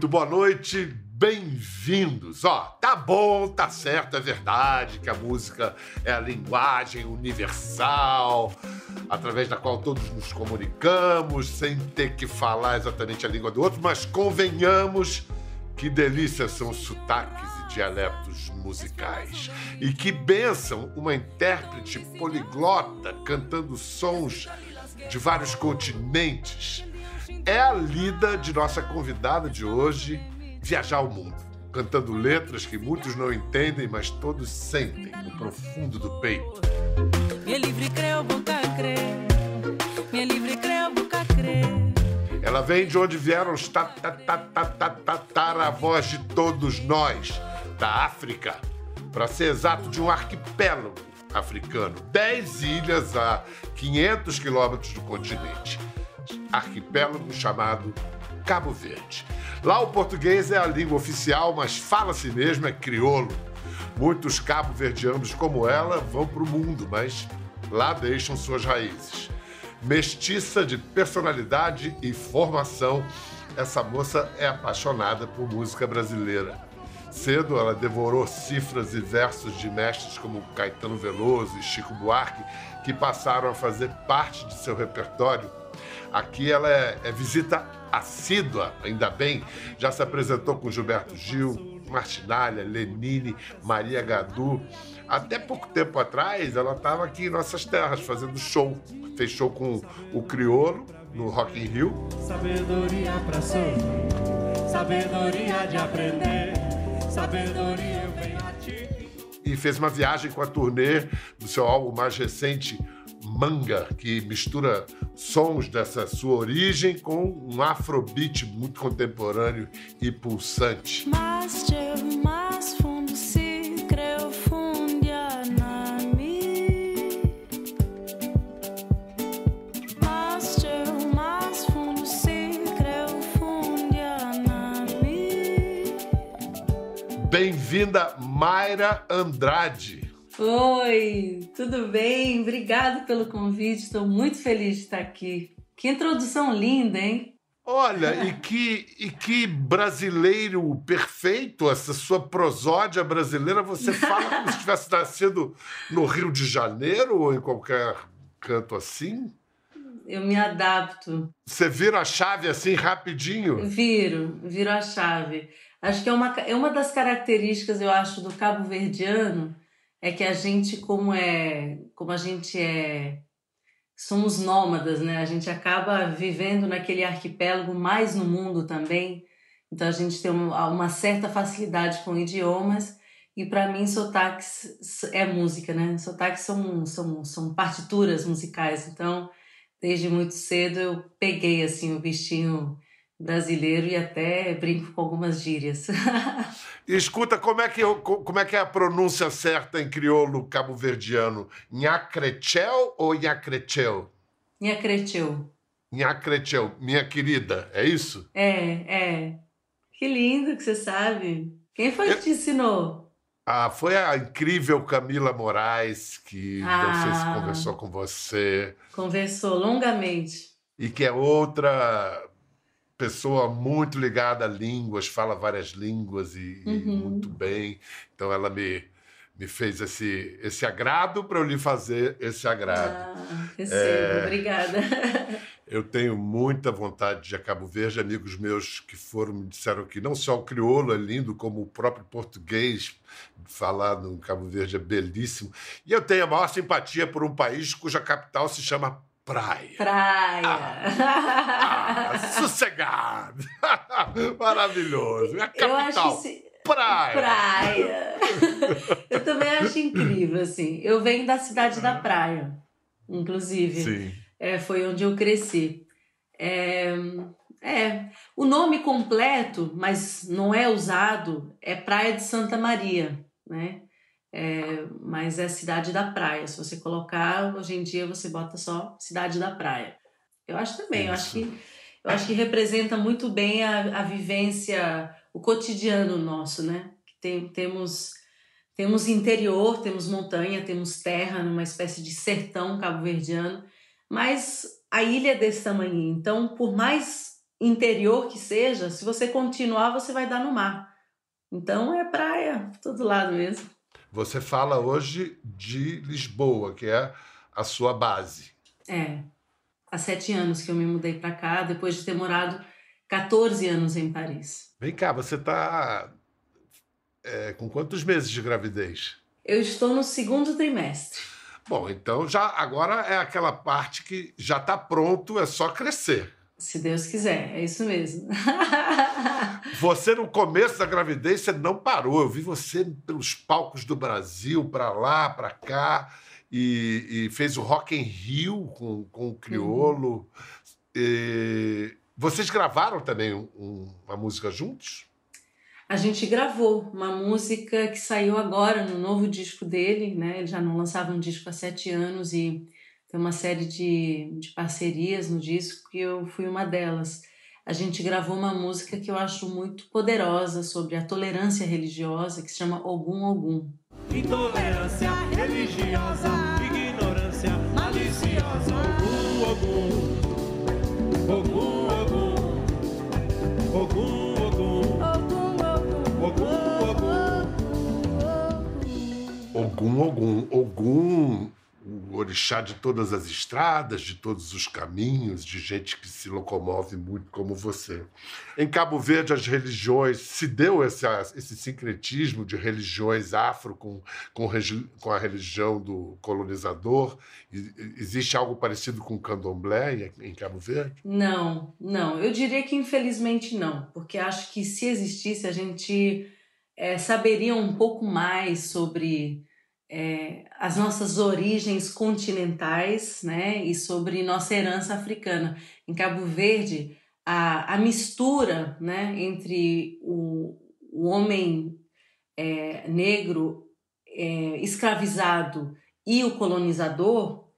Muito boa noite, bem-vindos. Ó, tá bom, tá certo, é verdade que a música é a linguagem universal, através da qual todos nos comunicamos, sem ter que falar exatamente a língua do outro, mas convenhamos que delícia são sotaques e dialetos musicais. E que benção uma intérprete poliglota cantando sons de vários continentes é a lida de nossa convidada de hoje, viajar o mundo, cantando letras que muitos não entendem, mas todos sentem no profundo do peito. Ela vem de onde vieram os tataravós de todos nós, da África, para ser exato, de um arquipélago africano, dez ilhas a 500 quilômetros do continente arquipélago chamado Cabo Verde. Lá o português é a língua oficial, mas fala-se mesmo é crioulo. Muitos cabo-verdianos como ela vão para o mundo, mas lá deixam suas raízes. Mestiça de personalidade e formação, essa moça é apaixonada por música brasileira. Cedo ela devorou cifras e versos de mestres como Caetano Veloso e Chico Buarque, que passaram a fazer parte de seu repertório Aqui ela é, é visita assídua, ainda bem. Já se apresentou com Gilberto Gil, Martinalha, Lenine, Maria Gadu. Até pouco tempo atrás, ela estava aqui em nossas terras fazendo show. Fez show com o Criolo no Rock in Rio. Sabedoria para sorrir, sabedoria de aprender, sabedoria eu venho a ti. E fez uma viagem com a turnê do seu álbum mais recente, manga, que mistura sons dessa sua origem com um afrobeat muito contemporâneo e pulsante. Bem-vinda, Mayra Andrade. Oi, tudo bem? Obrigado pelo convite, estou muito feliz de estar aqui. Que introdução linda, hein? Olha, e que, e que brasileiro perfeito, essa sua prosódia brasileira. Você fala como se tivesse nascido no Rio de Janeiro ou em qualquer canto assim? Eu me adapto. Você vira a chave assim rapidinho? Viro, viro a chave. Acho que é uma, é uma das características, eu acho, do cabo-verdiano é que a gente como é como a gente é somos nômadas né? A gente acaba vivendo naquele arquipélago mais no mundo também. Então a gente tem uma, certa facilidade com idiomas. E para mim sotaques é música né? Sotaques são são são partituras musicais. Então desde muito cedo eu peguei assim o bichinho brasileiro e até brinco com algumas gírias. Escuta, como é, que, como é que é a pronúncia certa em crioulo cabo-verdiano? Nhacrechel ou Nhacrechel? Nhacrechel. Nhacrechel, minha querida, é isso? É, é. Que lindo que você sabe. Quem foi Eu... que te ensinou? Ah, foi a incrível Camila Moraes que ah, não sei se conversou com você. Conversou longamente. E que é outra pessoa muito ligada a línguas, fala várias línguas e, uhum. e muito bem. Então ela me, me fez esse, esse agrado para eu lhe fazer esse agrado. Ah, recebo, é, obrigada. Eu tenho muita vontade de ir a Cabo Verde. Amigos meus que foram me disseram que não só o crioulo é lindo, como o próprio português falado no Cabo Verde é belíssimo. E eu tenho a maior simpatia por um país cuja capital se chama praia. Praia. Ah, ah, sossegado. Maravilhoso. É a capital. Praia. Praia. eu também acho incrível, assim. Eu venho da cidade da praia, inclusive. Sim. É, foi onde eu cresci. É, é, o nome completo, mas não é usado, é Praia de Santa Maria, né? É, mas é cidade da praia. Se você colocar, hoje em dia você bota só cidade da praia. Eu acho também, eu acho que eu acho que representa muito bem a, a vivência, o cotidiano nosso, né? Tem, temos temos interior, temos montanha, temos terra, numa espécie de sertão cabo-verdiano, mas a ilha é desse tamanho. Então, por mais interior que seja, se você continuar, você vai dar no mar. Então é praia, todo lado mesmo. Você fala hoje de Lisboa, que é a sua base. É. Há sete anos que eu me mudei para cá, depois de ter morado 14 anos em Paris. Vem cá, você está é, com quantos meses de gravidez? Eu estou no segundo trimestre. Bom, então já agora é aquela parte que já está pronto, é só crescer. Se Deus quiser, é isso mesmo. você no começo da gravidez você não parou. Eu vi você pelos palcos do Brasil, para lá, para cá, e, e, fez o Rock em Rio com, com o Criolo. Uhum. Vocês gravaram também um, uma música juntos? A gente gravou uma música que saiu agora no novo disco dele, né? Ele já não lançava um disco há sete anos e tem uma série de, de parcerias no disco que eu fui uma delas. A gente gravou uma música que eu acho muito poderosa sobre a tolerância religiosa, que se chama Ogum Ogum. Intolerância religiosa, ignorância maliciosa, Ogum Ogum, Ogum Ogum, Ogum Ogum, Ogum. Ogum, o orixá de todas as estradas, de todos os caminhos, de gente que se locomove muito como você. Em Cabo Verde, as religiões, se deu esse, esse sincretismo de religiões afro com, com, com a religião do colonizador? Existe algo parecido com o candomblé em, Cabo Verde? Não, não. Eu diria que infelizmente não, porque acho que se existisse, a gente é, saberia um pouco mais sobre é, as nossas origens continentais né, e sobre nossa herança africana. Em Cabo Verde, a, a mistura né, entre o, o homem é, negro é, escravizado e o colonizador,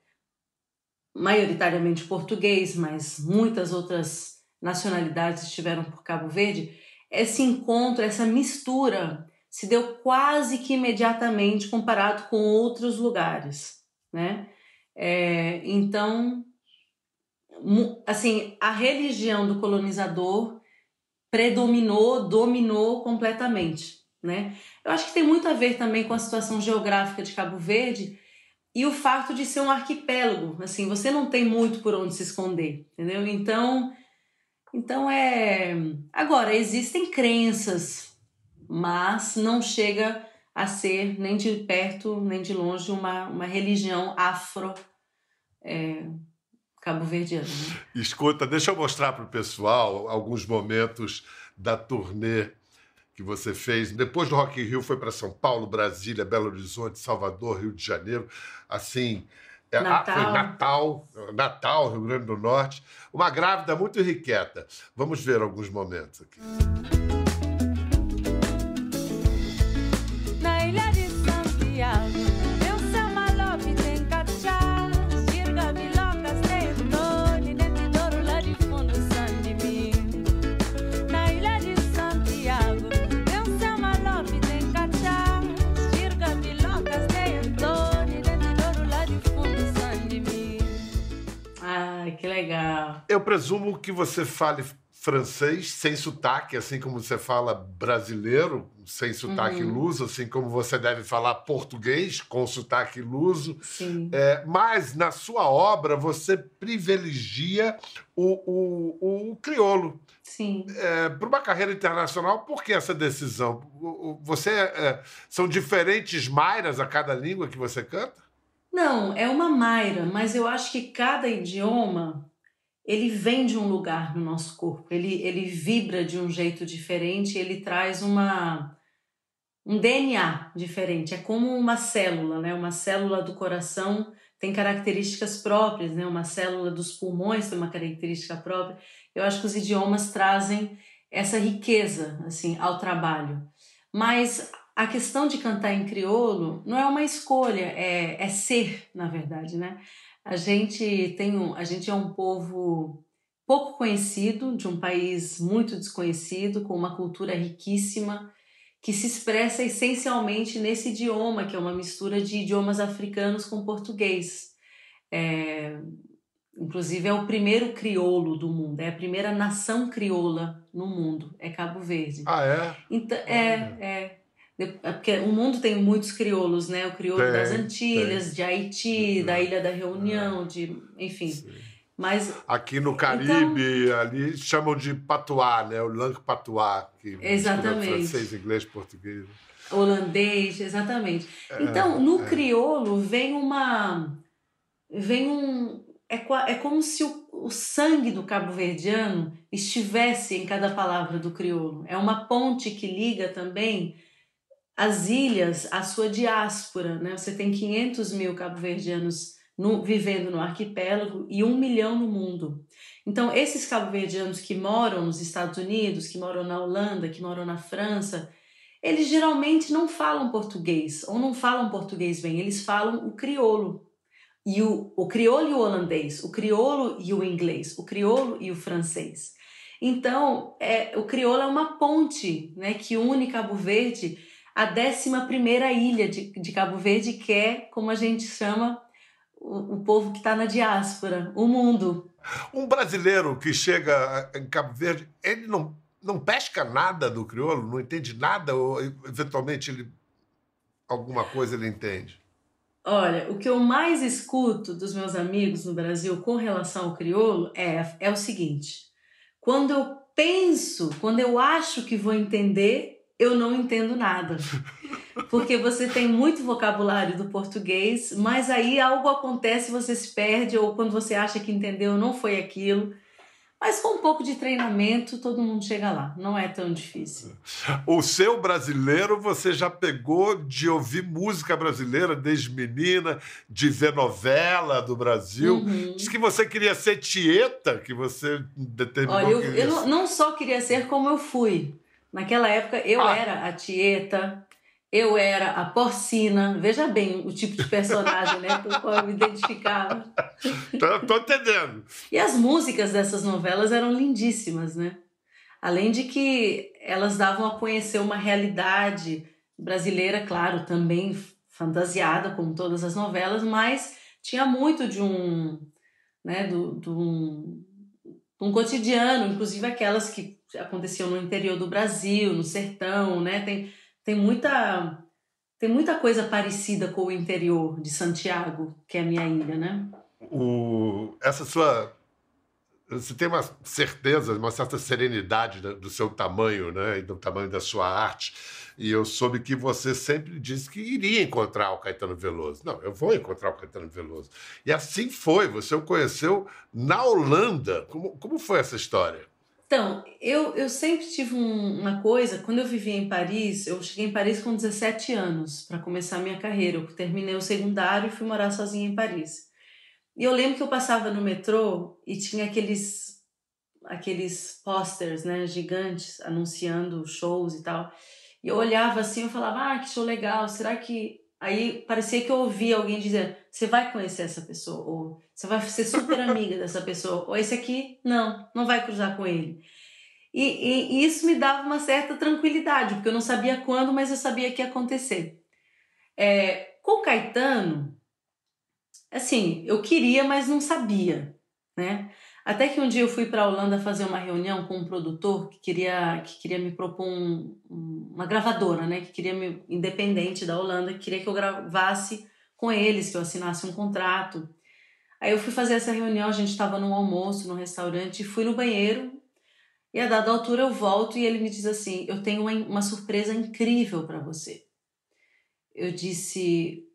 maioritariamente português, mas muitas outras nacionalidades estiveram por Cabo Verde, esse encontro, essa mistura se deu quase que imediatamente comparado com outros lugares, né? É, então, assim, a religião do colonizador predominou, dominou completamente, né? Eu acho que tem muito a ver também com a situação geográfica de Cabo Verde e o fato de ser um arquipélago, assim, você não tem muito por onde se esconder, entendeu? Então, então é, agora existem crenças mas não chega a ser nem de perto nem de longe uma, uma religião afro é, cabo-verdiana. Né? Escuta, deixa eu mostrar para o pessoal alguns momentos da turnê que você fez. Depois do Rock in Rio foi para São Paulo, Brasília, Belo Horizonte, Salvador, Rio de Janeiro. Assim, é, Natal. Ah, foi Natal, Natal, Rio Grande do Norte. Uma grávida muito irrequieta. Vamos ver alguns momentos aqui. Eu presumo que você fale francês sem sotaque, assim como você fala brasileiro sem sotaque uhum. luso, assim como você deve falar português com sotaque luso. Sim. É, mas na sua obra você privilegia o, o, o crioulo. Sim. É, Para uma carreira internacional, por que essa decisão? Você é, são diferentes mairas a cada língua que você canta? Não, é uma maira, mas eu acho que cada idioma ele vem de um lugar no nosso corpo, ele, ele vibra de um jeito diferente, ele traz uma um DNA diferente, é como uma célula, né? Uma célula do coração tem características próprias, né? Uma célula dos pulmões tem uma característica própria. Eu acho que os idiomas trazem essa riqueza assim ao trabalho. Mas a questão de cantar em crioulo não é uma escolha, é, é ser, na verdade, né? A gente tem um, a gente é um povo pouco conhecido, de um país muito desconhecido, com uma cultura riquíssima, que se expressa essencialmente nesse idioma, que é uma mistura de idiomas africanos com português. É, Inclusive é o primeiro crioulo do mundo, é a primeira nação crioula no mundo, é Cabo Verde. Ah, é? Então, é, é. É porque o mundo tem muitos crioulos, né? O crioulo tem, das Antilhas, tem. de Haiti, uhum. da Ilha da Reunião, de, enfim. Sim. Mas aqui no Caribe, então, ali chamam de patuá, né? O langue patuá, que exatamente. francês, inglês, português. Holandês, exatamente. É, então, no é. crioulo vem uma vem um é, é como se o, o sangue do cabo-verdiano estivesse em cada palavra do crioulo. É uma ponte que liga também as ilhas à sua diáspora. Né? Você tem 500 mil cabo-verdianos vivendo no arquipélago e um milhão no mundo. Então, esses cabo-verdianos que moram nos Estados Unidos, que moram na Holanda, que moram na França, eles geralmente não falam português ou não falam português bem, eles falam o crioulo e o, o crioulo e o holandês, o crioulo e o inglês, o crioulo e o francês. Então, é, o crioulo é uma ponte né, que une Cabo Verde à 11 ilha de, de Cabo Verde, que é, como a gente chama, o, o povo que está na diáspora, o mundo. Um brasileiro que chega em Cabo Verde, ele não, não pesca nada do crioulo, não entende nada, ou eventualmente ele, alguma coisa ele entende? Olha, o que eu mais escuto dos meus amigos no Brasil com relação ao crioulo é, é o seguinte: quando eu penso, quando eu acho que vou entender, eu não entendo nada. Porque você tem muito vocabulário do português, mas aí algo acontece, você se perde, ou quando você acha que entendeu, não foi aquilo. Mas com um pouco de treinamento, todo mundo chega lá. Não é tão difícil. O seu brasileiro, você já pegou de ouvir música brasileira desde menina, de ver novela do Brasil. Uhum. Diz que você queria ser tieta, que você determinou. Olha, eu, eu não só queria ser como eu fui. Naquela época, eu ah. era a tieta, eu era a porcina, veja bem o tipo de personagem né, com o qual eu me identificava. Tô, tô entendendo. E as músicas dessas novelas eram lindíssimas, né? Além de que elas davam a conhecer uma realidade brasileira, claro, também fantasiada, como todas as novelas, mas tinha muito de um, né, do, do um, um cotidiano, inclusive aquelas que aconteciam no interior do Brasil, no sertão, né? Tem, tem muita tem muita coisa parecida com o interior de Santiago, que é a minha ilha, né? O, essa sua você tem uma certeza, uma certa serenidade do seu tamanho, né, e do tamanho da sua arte. E eu soube que você sempre disse que iria encontrar o Caetano Veloso. Não, eu vou encontrar o Caetano Veloso. E assim foi. Você o conheceu na Holanda. Como, como foi essa história? Então, eu, eu sempre tive um, uma coisa, quando eu vivia em Paris, eu cheguei em Paris com 17 anos para começar a minha carreira. Eu terminei o secundário e fui morar sozinha em Paris. E eu lembro que eu passava no metrô e tinha aqueles aqueles posters, né, gigantes anunciando shows e tal. E eu olhava assim, eu falava: "Ah, que show legal. Será que Aí parecia que eu ouvia alguém dizer: você vai conhecer essa pessoa, ou você vai ser super amiga dessa pessoa, ou esse aqui, não, não vai cruzar com ele. E, e, e, isso me dava uma certa tranquilidade, porque eu não sabia quando, mas eu sabia que ia acontecer. É, com o Caetano, assim, eu queria, mas não sabia, né? Até que um dia eu fui para a Holanda fazer uma reunião com um produtor que queria, que queria me propor um, uma gravadora, né? Que queria me, independente da Holanda, que queria que eu gravasse com eles, que eu assinasse um contrato. Aí eu fui fazer essa reunião, a gente estava num almoço, num restaurante, fui no banheiro e a dada altura eu volto e ele me diz assim: Eu tenho uma, uma surpresa incrível para você. Eu disse: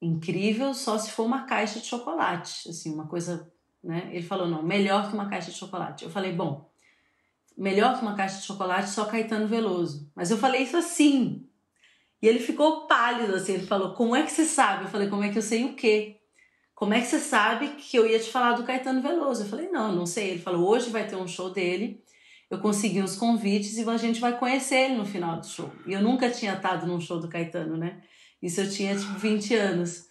Incrível só se for uma caixa de chocolate, assim, uma coisa né? Ele falou, não, melhor que uma caixa de chocolate. Eu falei, bom, melhor que uma caixa de chocolate só Caetano Veloso. Mas eu falei isso assim. E ele ficou pálido, assim, ele falou, como é que você sabe? Eu falei, como é que eu sei o quê? Como é que você sabe que eu ia te falar do Caetano Veloso? Eu falei, não, não sei. Ele falou, hoje vai ter um show dele, eu consegui uns convites e a gente vai conhecer ele no final do show. E eu nunca tinha estado num show do Caetano, né? Isso eu tinha, tipo, 20 anos.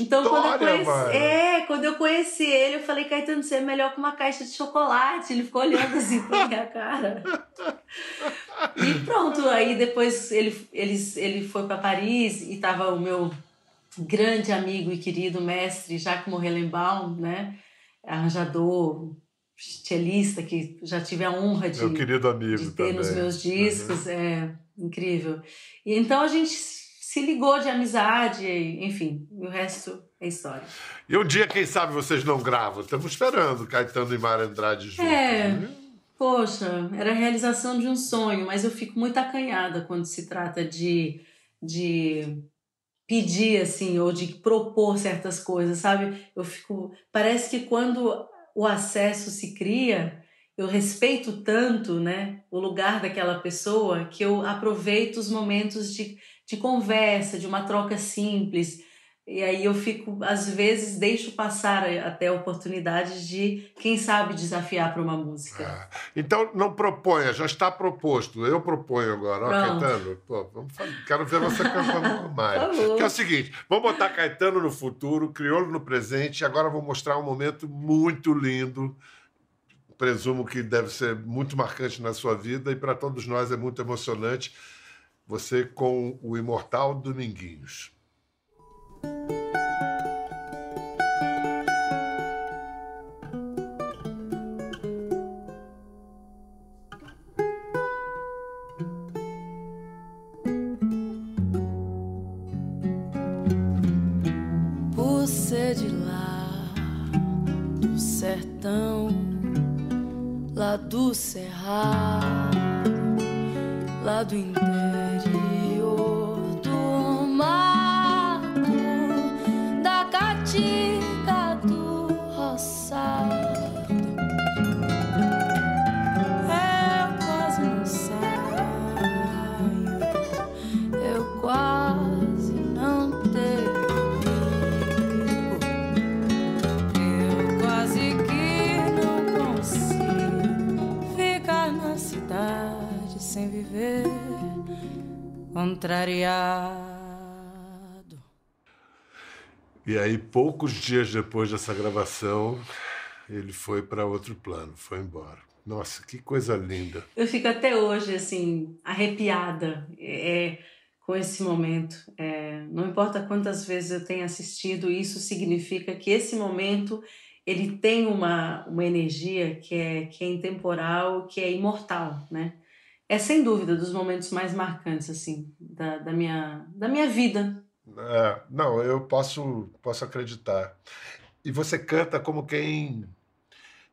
Então, quando eu conheci, é, quando eu conheci ele, eu falei, Caetano, você é melhor que uma caixa de chocolate. Ele ficou olhando assim pra minha cara. E pronto, aí depois ele, ele, ele foi para Paris e tava o meu grande amigo e querido mestre Jacques Morrelenbaum, né? arranjador, cellista, que já tive a honra de, de ter também. nos meus discos. Uhum. É incrível. E então a gente se ligou de amizade, enfim, o resto é história. E um dia, quem sabe, vocês não gravam? Estamos esperando Caetano e Mara Andrade juntos. É, né? poxa, era a realização de um sonho, mas eu fico muito acanhada quando se trata de, de pedir, assim, ou de propor certas coisas, sabe? Eu fico... Parece que quando o acesso se cria, eu respeito tanto, né, o lugar daquela pessoa que eu aproveito os momentos de de conversa, de uma troca simples. E aí eu fico, às vezes, deixo passar até oportunidades de, quem sabe, desafiar para uma música. Ah, então não proponha, já está proposto. Eu proponho agora, ó, Caetano. Pô, vamos fazer, quero ver você cantando com mais. Que é o seguinte: vamos botar Caetano no futuro, Crioulo no presente, e agora vou mostrar um momento muito lindo. Presumo que deve ser muito marcante na sua vida e para todos nós é muito emocionante você com o imortal Dominguinhos. Poucos dias depois dessa gravação, ele foi para outro plano, foi embora. Nossa, que coisa linda. Eu fico até hoje, assim, arrepiada é, com esse momento. É, não importa quantas vezes eu tenha assistido, isso significa que esse momento ele tem uma, uma energia que é, que é intemporal, que é imortal, né? é sem dúvida dos momentos mais marcantes assim da, da minha da minha vida. É, não, eu posso posso acreditar. E você canta como quem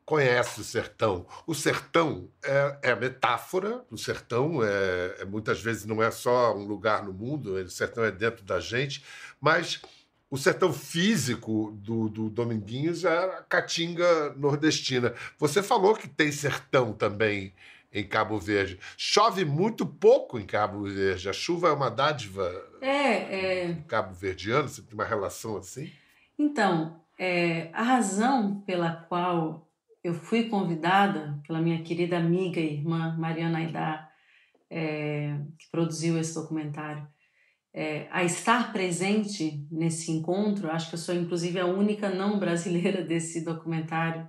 conhece o sertão. O sertão é, é a metáfora do sertão, é, é, muitas vezes não é só um lugar no mundo, o sertão é dentro da gente, mas o sertão físico do, do Dominguinhos é a caatinga nordestina. Você falou que tem sertão também em Cabo Verde. Chove muito pouco em Cabo Verde. A chuva é uma dádiva é, é... cabo verdiano? Você tem uma relação assim? Então, é, a razão pela qual eu fui convidada pela minha querida amiga e irmã Mariana Aidar, é, que produziu esse documentário, é, a estar presente nesse encontro, acho que eu sou inclusive a única não brasileira desse documentário,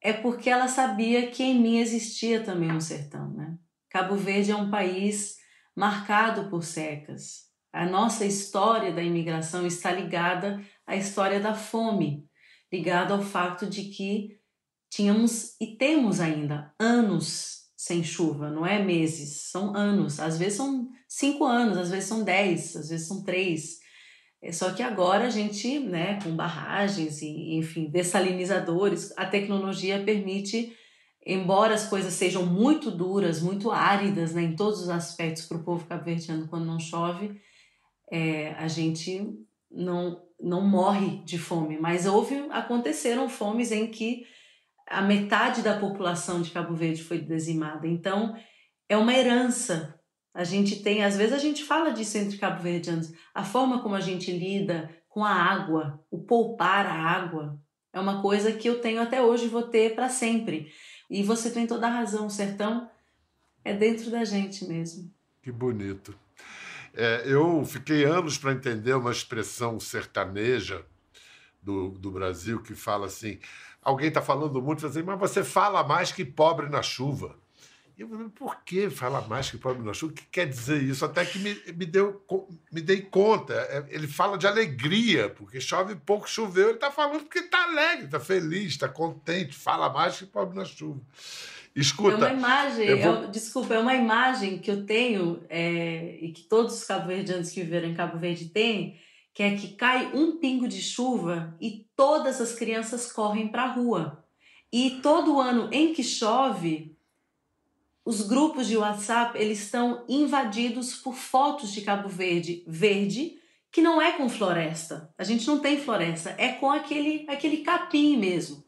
é porque ela sabia que em mim existia também um sertão. Né? Cabo Verde é um país marcado por secas. A nossa história da imigração está ligada à história da fome, ligada ao fato de que tínhamos e temos ainda anos sem chuva, não é meses, são anos. Às vezes são cinco anos, às vezes são dez, às vezes são três. É só que agora a gente, né, com barragens e, enfim, dessalinizadores, a tecnologia permite, embora as coisas sejam muito duras, muito áridas, né, em todos os aspectos para o povo cabo-verdiano quando não chove, é, a gente não, não morre de fome. Mas houve, aconteceram fomes em que a metade da população de Cabo Verde foi dizimada. Então, é uma herança a gente tem, às vezes a gente fala disso entre cabo-verdianos, a forma como a gente lida com a água, o poupar a água, é uma coisa que eu tenho até hoje e vou ter para sempre. E você tem toda a razão, o sertão é dentro da gente mesmo. Que bonito. É, eu fiquei anos para entender uma expressão sertaneja do, do Brasil que fala assim: alguém está falando muito, assim, mas você fala mais que pobre na chuva. Eu falei, por que falar mais que pobre na chuva? O que quer dizer isso? Até que me, me, deu, me dei conta. É, ele fala de alegria, porque chove pouco, choveu. Ele está falando porque está alegre, está feliz, está contente, fala mais que pobre na chuva. Escuta. É uma imagem, vou... desculpa, é uma imagem que eu tenho é, e que todos os cabo-verdianos que viveram em Cabo Verde têm, que é que cai um pingo de chuva e todas as crianças correm para a rua. E todo ano em que chove, os grupos de WhatsApp eles estão invadidos por fotos de Cabo Verde verde, que não é com floresta. A gente não tem floresta, é com aquele, aquele capim mesmo.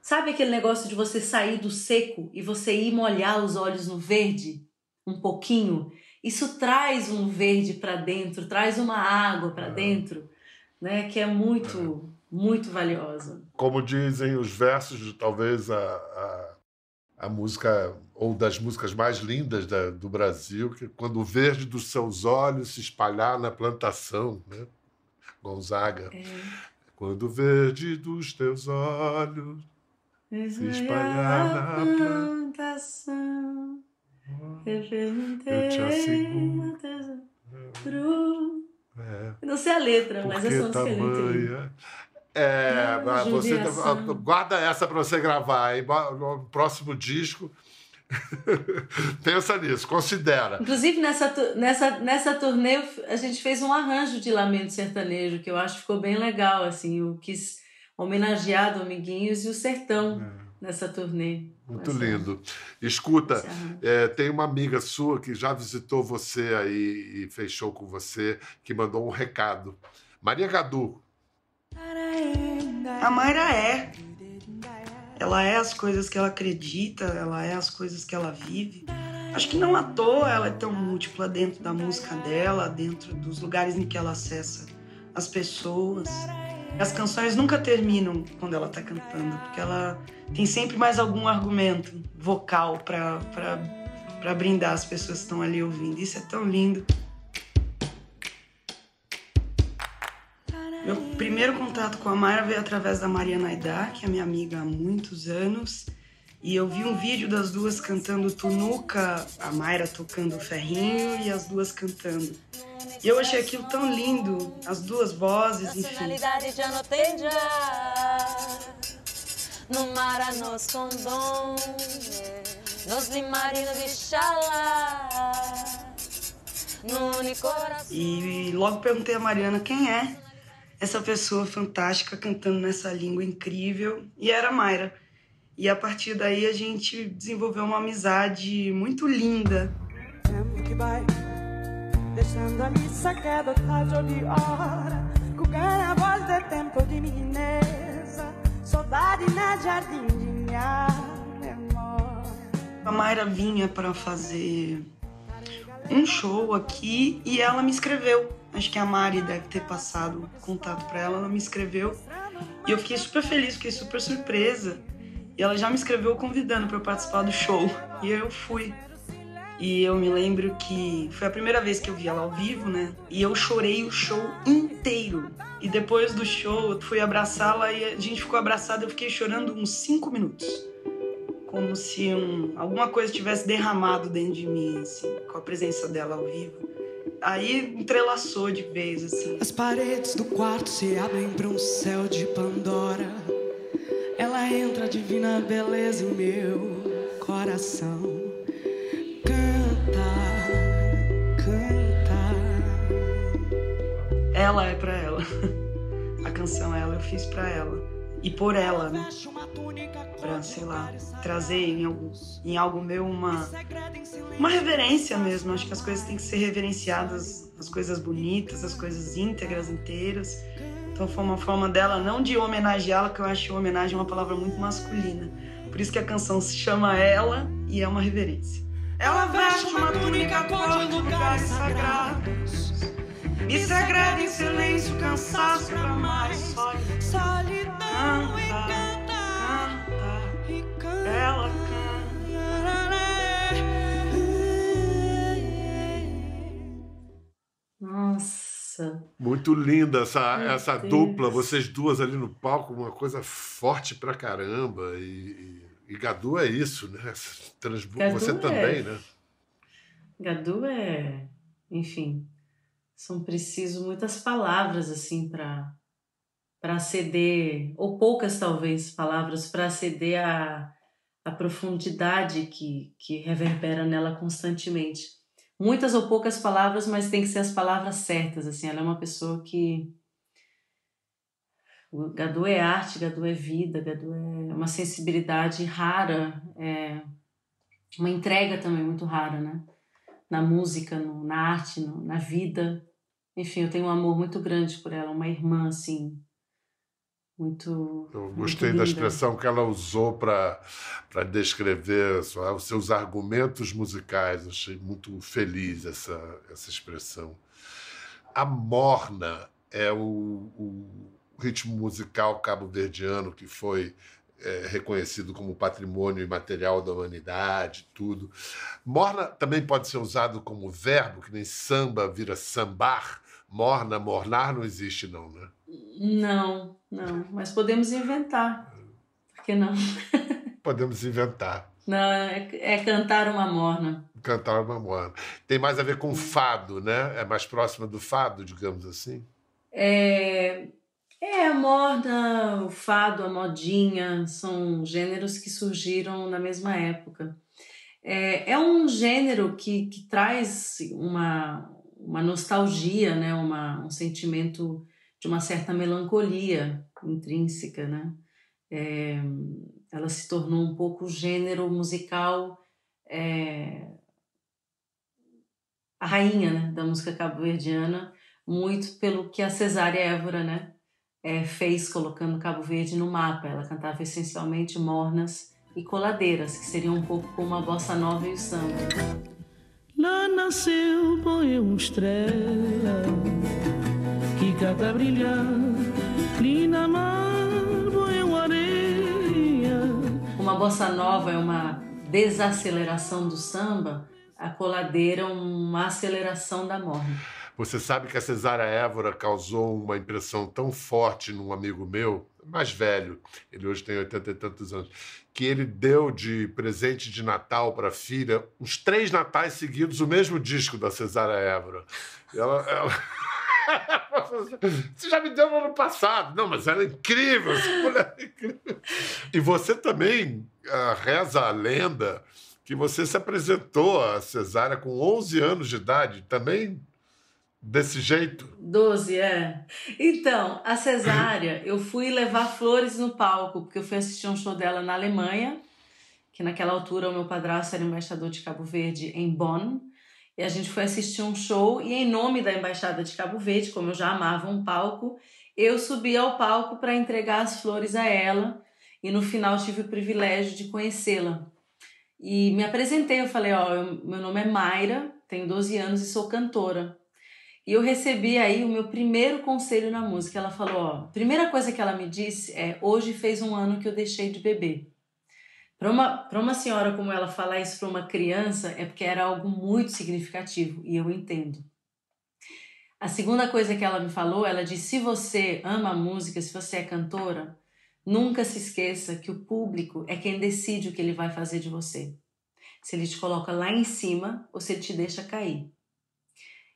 Sabe aquele negócio de você sair do seco e você ir molhar os olhos no verde um pouquinho? Isso traz um verde para dentro, traz uma água para é. dentro, né? Que é muito, é. muito valiosa. Como dizem os versos de talvez a, a, a música ou das músicas mais lindas da, do Brasil, que é quando o verde dos seus olhos se espalhar na plantação, né? Gonzaga. É. Quando o verde dos teus olhos se espalhar na plantação. Eu te asseguro. É. Não sei a letra, mas essa música é linda. É, você guarda essa para você gravar aí no próximo disco. Pensa nisso, considera. Inclusive, nessa, nessa, nessa turnê, a gente fez um arranjo de lamento sertanejo, que eu acho que ficou bem legal. Assim, eu quis homenagear Dominguinhos e o Sertão é. nessa turnê. Muito lindo. Escuta, é, tem uma amiga sua que já visitou você aí e fechou com você, que mandou um recado. Maria Gadu. A Mayra é. Ela é as coisas que ela acredita, ela é as coisas que ela vive. Acho que não à toa ela é tão múltipla dentro da música dela, dentro dos lugares em que ela acessa as pessoas. As canções nunca terminam quando ela tá cantando, porque ela tem sempre mais algum argumento vocal para brindar as pessoas que estão ali ouvindo. Isso é tão lindo. Meu primeiro contato com a Mayra veio através da Mariana Aidar, que é minha amiga há muitos anos. E eu vi um vídeo das duas cantando Tunuca, a Mayra tocando o ferrinho e as duas cantando. E eu achei aquilo tão lindo, as duas vozes, enfim. E logo perguntei a Mariana quem é essa pessoa fantástica cantando nessa língua incrível, e era a Mayra. E a partir daí a gente desenvolveu uma amizade muito linda. A Mayra vinha para fazer um show aqui e ela me escreveu. Acho que a Mari deve ter passado contato para ela, ela me escreveu. E eu fiquei super feliz, fiquei super surpresa. E ela já me escreveu convidando para eu participar do show. E eu fui. E eu me lembro que foi a primeira vez que eu vi ela ao vivo, né? E eu chorei o show inteiro. E depois do show, eu fui abraçá-la e a gente ficou abraçada. Eu fiquei chorando uns cinco minutos. Como se um, alguma coisa tivesse derramado dentro de mim, assim, com a presença dela ao vivo. Aí entrelaçou de vez, assim. As paredes do quarto se abrem para um céu de Pandora. Ela entra a divina beleza em meu coração. Canta, canta. Ela é para ela. A canção ela eu fiz para ela e por ela, né? Pra, sei lá, trazer em algo, em algo meu uma, uma reverência mesmo. Acho que as coisas têm que ser reverenciadas, as coisas bonitas, as coisas íntegras, inteiras. Então foi uma forma dela, não de homenageá-la, que eu acho homenagem uma palavra muito masculina. Por isso que a canção se chama Ela e é uma reverência. Ela veste uma túnica cor de lugares sagrados. Me segreda em silêncio, cansaço pra mais solidão. Canta, canta, canta, ela canta. Nossa. Muito linda essa, essa dupla, vocês duas ali no palco, uma coisa forte pra caramba. E, E Gadu é isso, né? Gadu você é... também, né? Gadu é, enfim, são preciso muitas palavras assim para para aceder ou poucas talvez palavras para aceder a a profundidade que, que reverbera nela constantemente. Muitas ou poucas palavras, mas tem que ser as palavras certas. Assim, ela é uma pessoa que Gadu é arte, Gadu é vida, Gadu é uma sensibilidade rara, é uma entrega também muito rara, né? Na música, no, na arte, no, na vida. Enfim, eu tenho um amor muito grande por ela, uma irmã, assim, muito. Eu gostei muito da expressão que ela usou para descrever os seus argumentos musicais. Achei muito feliz essa, essa expressão. A morna é o, o ritmo musical cabo-verdiano que foi é, reconhecido como patrimônio imaterial da humanidade, tudo. Morna também pode ser usado como verbo, que nem samba vira sambar. Morna, mornar não existe, não, né? Não, não. Mas podemos inventar. Por que não? podemos inventar. Não, é, é, cantar uma morna. Cantar uma morna. Tem mais a ver com fado, né? É mais próxima do fado, digamos assim? É, é a morna, o fado, a modinha, são gêneros que surgiram na mesma época. É, é um gênero que, que traz uma, uma nostalgia, né? uma, um sentimento de uma certa melancolia intrínseca, né? É, ela se tornou um pouco o gênero musical é, a rainha né, da música cabo-verdiana, muito pelo que a Cesária Évora né, é, fez colocando Cabo Verde no mapa. Ela cantava essencialmente mornas e coladeiras, que seriam um pouco como a bossa nova e o samba. Lá nasceu poema estrela que cada brilhar linda mar boeu areia. Uma bossa nova é uma desaceleração do samba, a coladeira uma aceleração da morna. Você sabe que a cesárea Évora causou uma impressão tão forte num amigo meu, mais velho, ele hoje tem oitenta e tantos anos, que ele deu de presente de Natal para a filha uns três natais seguidos o mesmo disco da cesárea Évora. Ela, ela... Você já me deu no ano passado. Não, mas ela é incrível. É incrível. E você também uh, reza a lenda que você se apresentou a cesárea com 11 anos de idade. Também desse jeito? 12, é. Então, a cesárea, eu fui levar flores no palco, porque eu fui assistir um show dela na Alemanha, que naquela altura o meu padrasto era embaixador de Cabo Verde em Bonn. E a gente foi assistir um show e em nome da Embaixada de Cabo Verde, como eu já amava um palco, eu subi ao palco para entregar as flores a ela e no final tive o privilégio de conhecê-la. E me apresentei, eu falei, ó, eu, meu nome é Mayra, tenho 12 anos e sou cantora. E eu recebi aí o meu primeiro conselho na música. Ela falou, ó, primeira coisa que ela me disse é, hoje fez um ano que eu deixei de beber. Para uma, uma senhora como ela falar isso para uma criança é porque era algo muito significativo e eu entendo. A segunda coisa que ela me falou, ela disse: se você ama a música, se você é cantora, nunca se esqueça que o público é quem decide o que ele vai fazer de você. Se ele te coloca lá em cima ou se ele te deixa cair.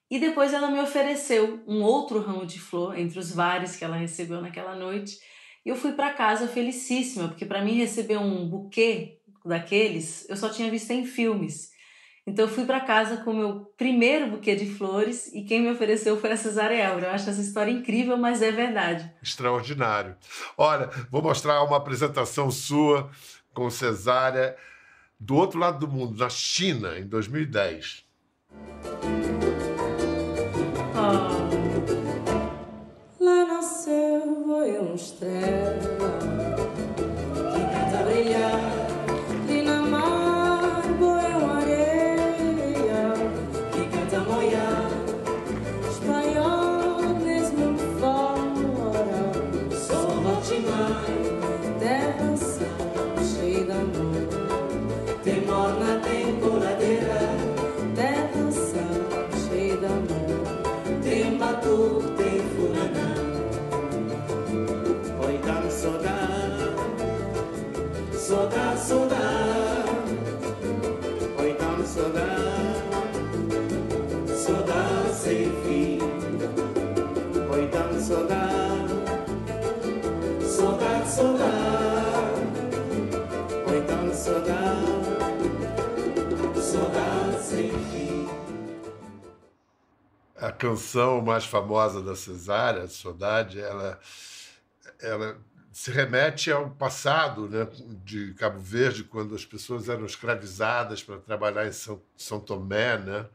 E depois ela me ofereceu um outro ramo de flor entre os vários que ela recebeu naquela noite eu fui para casa felicíssima, porque para mim receber um buquê daqueles, eu só tinha visto em filmes. Então eu fui para casa com o meu primeiro buquê de flores e quem me ofereceu foi a Elbra. Eu acho essa história incrível, mas é verdade. Extraordinário. Olha, vou mostrar uma apresentação sua com Cesária do outro lado do mundo, na China, em 2010. Foi uma estrela A canção mais famosa da Cesária, Saudade, ela, ela se remete ao passado né, de Cabo Verde, quando as pessoas eram escravizadas para trabalhar em São, São Tomé, né,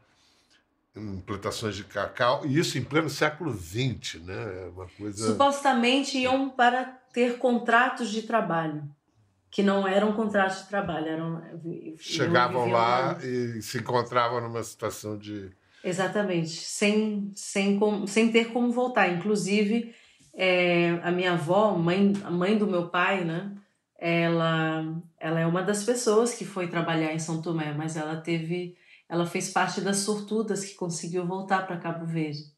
em plantações de cacau, e isso em pleno século XX. Né, é uma coisa... Supostamente iam para ter contratos de trabalho, que não eram contratos de trabalho. Eram, Chegavam lá, lá e se encontravam numa situação de. Exatamente, sem, sem, sem ter como voltar. Inclusive, é, a minha avó, mãe, a mãe do meu pai, né? Ela, ela é uma das pessoas que foi trabalhar em São Tomé, mas ela teve, ela fez parte das sortudas que conseguiu voltar para Cabo Verde.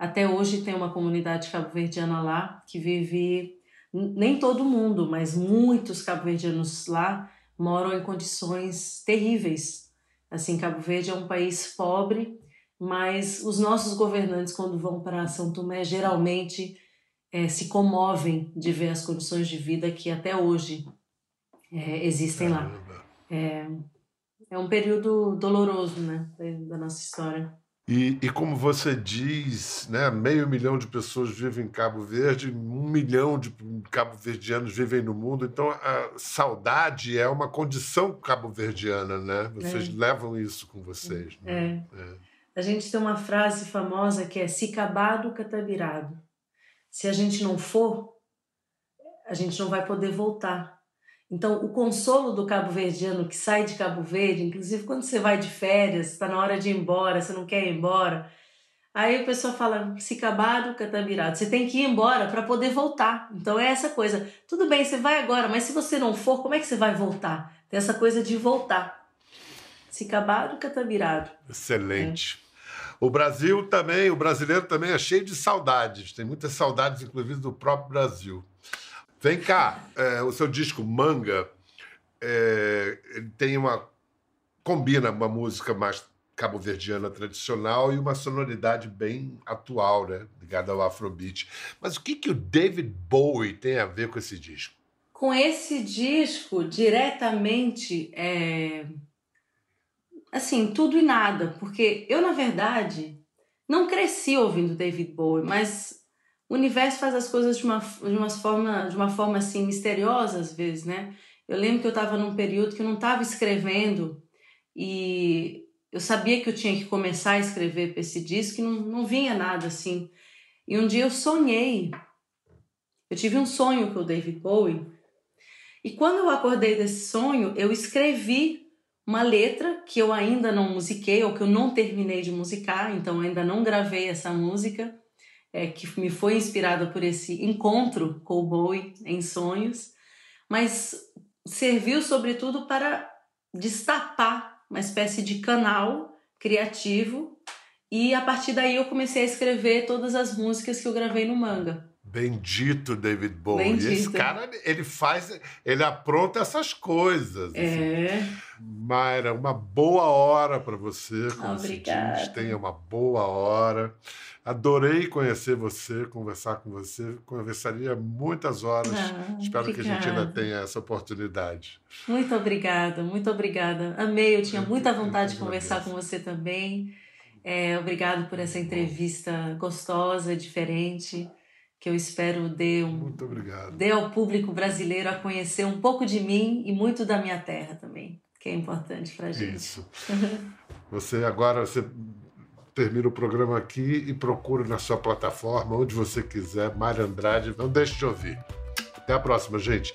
Até hoje tem uma comunidade cabo-verdiana lá que vive, nem todo mundo, mas muitos cabo-verdianos lá moram em condições terríveis. Assim, Cabo Verde é um país pobre, mas os nossos governantes, quando vão para São Tomé, geralmente é, se comovem de ver as condições de vida que até hoje é, existem lá. É, é um período doloroso né, da nossa história. E, e, como você diz, né, meio milhão de pessoas vivem em Cabo Verde, um milhão de cabo-verdianos vivem no mundo, então a saudade é uma condição cabo-verdiana, né? Vocês é. levam isso com vocês. Né? É. é. A gente tem uma frase famosa que é Sicabado Catabirado se a gente não for, a gente não vai poder voltar. Então, o consolo do cabo-verdiano que sai de Cabo Verde, inclusive quando você vai de férias, está na hora de ir embora, você não quer ir embora, aí a pessoa fala, se acabado, catabirado, você tem que ir embora para poder voltar. Então é essa coisa, tudo bem, você vai agora, mas se você não for, como é que você vai voltar? Tem essa coisa de voltar. Se acabado, catabirado. Excelente. É. O Brasil também, o brasileiro também é cheio de saudades. Tem muitas saudades, inclusive, do próprio Brasil. Vem cá, é, o seu disco Manga é, tem uma. combina uma música mais cabo-verdiana tradicional e uma sonoridade bem atual, né? Ligada ao Afrobeat. Mas o que, que o David Bowie tem a ver com esse disco? Com esse disco, diretamente. É assim, tudo e nada, porque eu, na verdade, não cresci ouvindo David Bowie, mas o universo faz as coisas de uma, de uma, forma, de uma forma assim misteriosa às vezes, né? Eu lembro que eu estava num período que eu não estava escrevendo e eu sabia que eu tinha que começar a escrever para esse disco e não, não vinha nada assim. E um dia eu sonhei, eu tive um sonho com o David Bowie e quando eu acordei desse sonho, eu escrevi uma letra que eu ainda não musiquei ou que eu não terminei de musicar, então ainda não gravei essa música, é, que me foi inspirada por esse encontro com o Bowie em sonhos, mas serviu sobretudo para destapar uma espécie de canal criativo e a partir daí eu comecei a escrever todas as músicas que eu gravei no manga. Bendito David Bowie. Bendito. Esse cara, ele faz, ele apronta essas coisas. É. Assim. Mayra, uma boa hora para você. Obrigada. Tenha uma boa hora. Adorei conhecer você, conversar com você. Conversaria muitas horas. Ah, Espero obrigada. que a gente ainda tenha essa oportunidade. Muito obrigada, muito obrigada. Amei, eu tinha muita vontade de conversar com você também. É, obrigado por essa entrevista gostosa, diferente que eu espero dê, um, dê ao público brasileiro a conhecer um pouco de mim e muito da minha terra também, que é importante para a gente. Isso. você agora você termina o programa aqui e procura na sua plataforma, onde você quiser, Mário Andrade. Não deixe de ouvir. Até a próxima, gente.